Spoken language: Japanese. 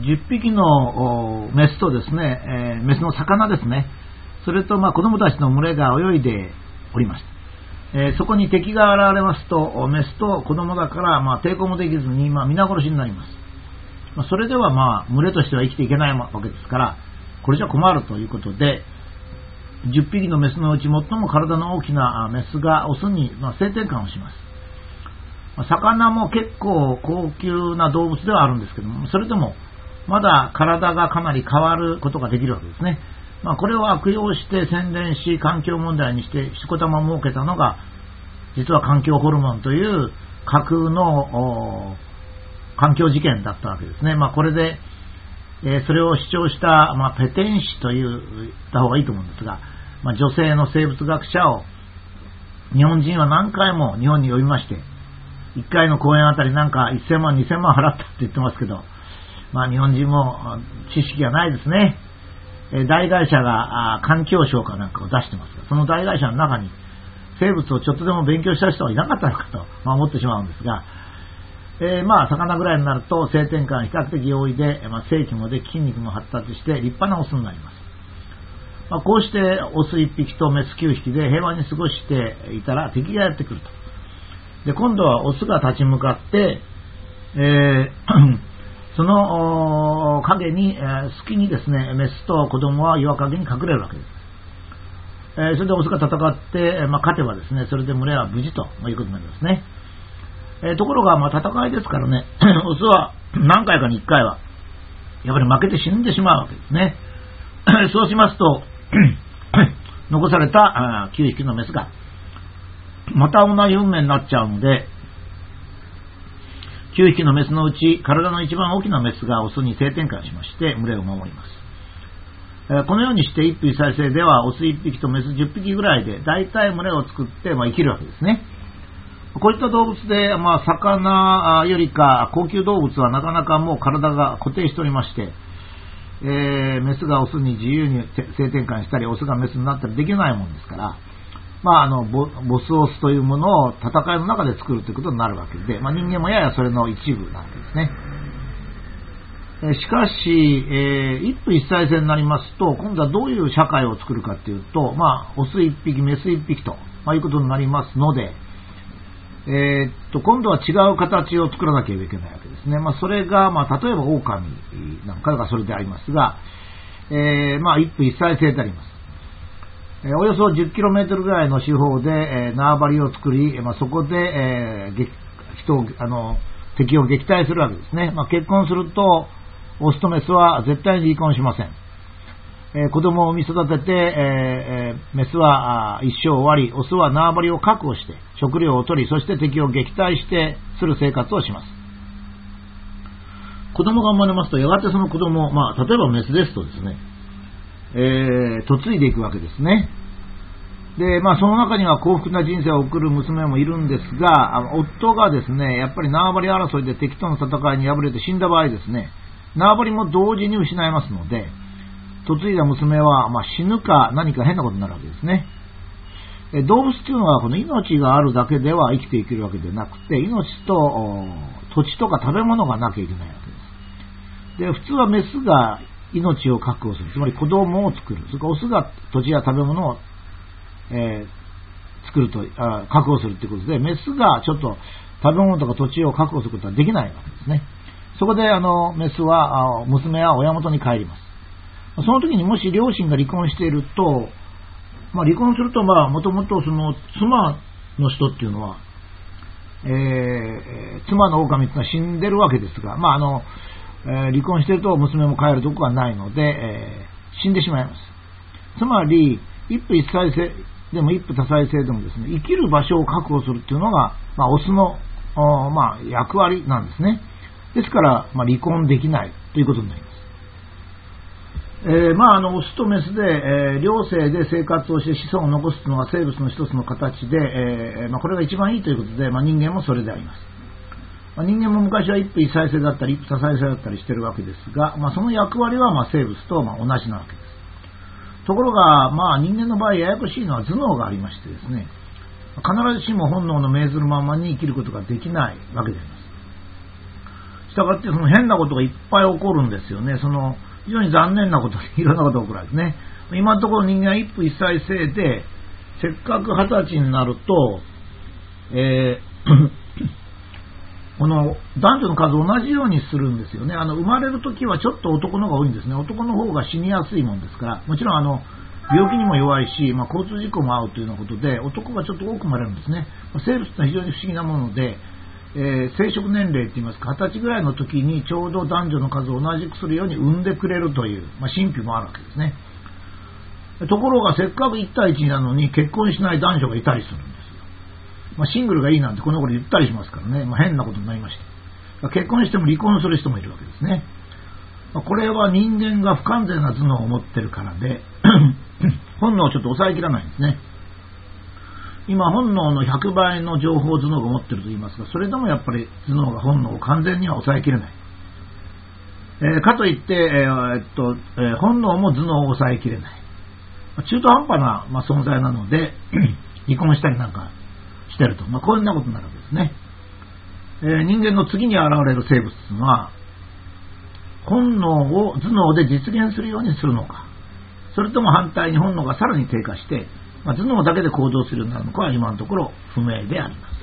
10匹のメスとですね、えー、メスの魚ですね、それとまあ子供たちの群れが泳いでおりました。えー、そこに敵が現れますと、メスと子供だからまあ抵抗もできずに、まあ、皆殺しになります。まあ、それではまあ群れとしては生きていけないわけですから、これじゃ困るということで、10匹のメスのうち最も体の大きなメスがオスに、ま性転換をします。魚も結構高級な動物ではあるんですけども、それでもまだ体がかなり変わることができるわけですね。まあ、これを悪用して宣伝し、環境問題にして、しこたま設けたのが、実は環境ホルモンという架空の環境事件だったわけですね。まあ、これで、えー、それを主張した、まあ、ペテン師と言った方がいいと思うんですが、まあ、女性の生物学者を日本人は何回も日本に呼びまして、1回の公演あたりなんか1000万、2000万払ったって言ってますけど、まあ日本人も知識がないですね。え大会社が環境省かなんかを出してますが、その大会社の中に生物をちょっとでも勉強した人はいなかったのかと、まあ、思ってしまうんですが、えー、まあ魚ぐらいになると性転換比較的容易で、まあ、正規もで筋肉も発達して立派なオスになります。まあ、こうしてオス1匹とメス9匹で平和に過ごしていたら敵がやってくると。で、今度はオスが立ち向かって、えー その影に、え、隙にですね、メスと子供は岩陰に隠れるわけです。え、それでオスが戦って、まあ、勝てばですね、それで群れは無事ということになりますね。え、ところが、まあ、戦いですからね、オスは何回かに1回は、やっぱり負けて死んでしまうわけですね。そうしますと、残された9匹のメスが、また同じ運命になっちゃうので、9匹のメスのうち、体の一番大きなメスがオスに性転換しまして、群れを守ります。このようにして一夫一妻制では、オス1匹とメス10匹ぐらいで、大体群れを作って、まあ、生きるわけですね。こういった動物で、まあ、魚よりか高級動物はなかなかもう体が固定しておりまして、えー、メスがオスに自由に性転換したり、オスがメスになったりできないもんですから、まあ、あのボスオスというものを戦いの中で作るということになるわけで、まあ、人間もややそれの一部なわけですね。しかし、えー、一夫一妻制になりますと、今度はどういう社会を作るかというと、まあ、オス一匹、メス一匹と、まあ、いうことになりますので、えー、っと、今度は違う形を作らなければいけないわけですね。まあ、それが、まあ、例えば狼なんかがそれでありますが、えー、まあ、一夫一妻制であります。およそ 10km ぐらいの四方で、え縄張りを作り、ま、そこで、え人をあの敵を撃退するわけですね。まあ、結婚すると、オスとメスは絶対に離婚しません。え、子供を産み育てて、え、メスは一生終わり、オスは縄張りを確保して、食料を取り、そして敵を撃退してする生活をします。子供が生まれますと、やがてその子供、まあ、例えばメスですとですね、えー、嫁いでいくわけですね。で、まあ、その中には幸福な人生を送る娘もいるんですが、夫がですね、やっぱり縄張り争いで敵との戦いに敗れて死んだ場合ですね、縄張りも同時に失いますので、嫁いだ娘は、まあ、死ぬか何か変なことになるわけですね。動物っていうのはこの命があるだけでは生きていけるわけでなくて、命と土地とか食べ物がなきゃいけないわけです。で、普通はメスが命を確保する。つまり子供を作る。それからオスが土地や食べ物を、えー、作るとあ、確保するということで、メスがちょっと食べ物とか土地を確保することはできないわけですね。そこで、あの、メスは、娘は親元に帰ります。その時にもし両親が離婚していると、まあ、離婚すると、まあ、もともとその妻の人っていうのは、えー、妻の狼っていうのは死んでるわけですが、まあ、あの、え離婚してると娘も帰るとこがないので、えー、死んでしまいます。つまり、一夫一妻制でも一夫多妻制でもですね、生きる場所を確保するっていうのが、まあ、オスの、まあ、役割なんですね。ですから、まあ、離婚できないということになります。えー、まあ、あの、オスとメスで、えー、両性で生活をして子孫を残すのが生物の一つの形で、えー、まあ、これが一番いいということで、まあ、人間もそれであります。まあ、人間も昔は一夫一妻制だったり、一夫多妻制だったりしてるわけですが、まあ、その役割はま生物とま同じなわけです。ところが、まあ、人間の場合、ややこしいのは頭脳がありましてですね、必ずしも本能の命ずるままに生きることができないわけであります。したがってその変なことがいっぱい起こるんですよね。その非常に残念なこと、いろんなことが起こるわけですね。今のところ人間は一夫一妻制で、せっかく二十歳になると、えーこの男女の数同じようにするんですよね。あの生まれるときはちょっと男の方が多いんですね。男の方が死にやすいもんですから、もちろんあの病気にも弱いし、まあ、交通事故も合うというようなことで、男がちょっと多く生まれるんですね。生物は非常に不思議なもので、えー、生殖年齢といいますか、20歳ぐらいの時にちょうど男女の数を同じくするように産んでくれるという、まあ、神秘もあるわけですね。ところがせっかく1対1なのに結婚しない男女がいたりするんです。まあ、シングルがいいなんてこの頃言ったりしますからね、まあ、変なことになりました。結婚しても離婚する人もいるわけですね。まあ、これは人間が不完全な頭脳を持ってるからで 本能をちょっと抑えきらないんですね。今、本能の100倍の情報頭脳が持ってると言いますが、それでもやっぱり頭脳が本能を完全には抑えきれない。えー、かといって、えー、っとえー、本能も頭脳を抑えきれない。中途半端な、ま、存在なので、離婚したりなんかしてると。まあ、こんなことになるわけですね。えー、人間の次に現れる生物というのは、本能を頭脳で実現するようにするのか、それとも反対に本能がさらに低下して、まあ、頭脳だけで行動するようになるのかは今のところ不明であります。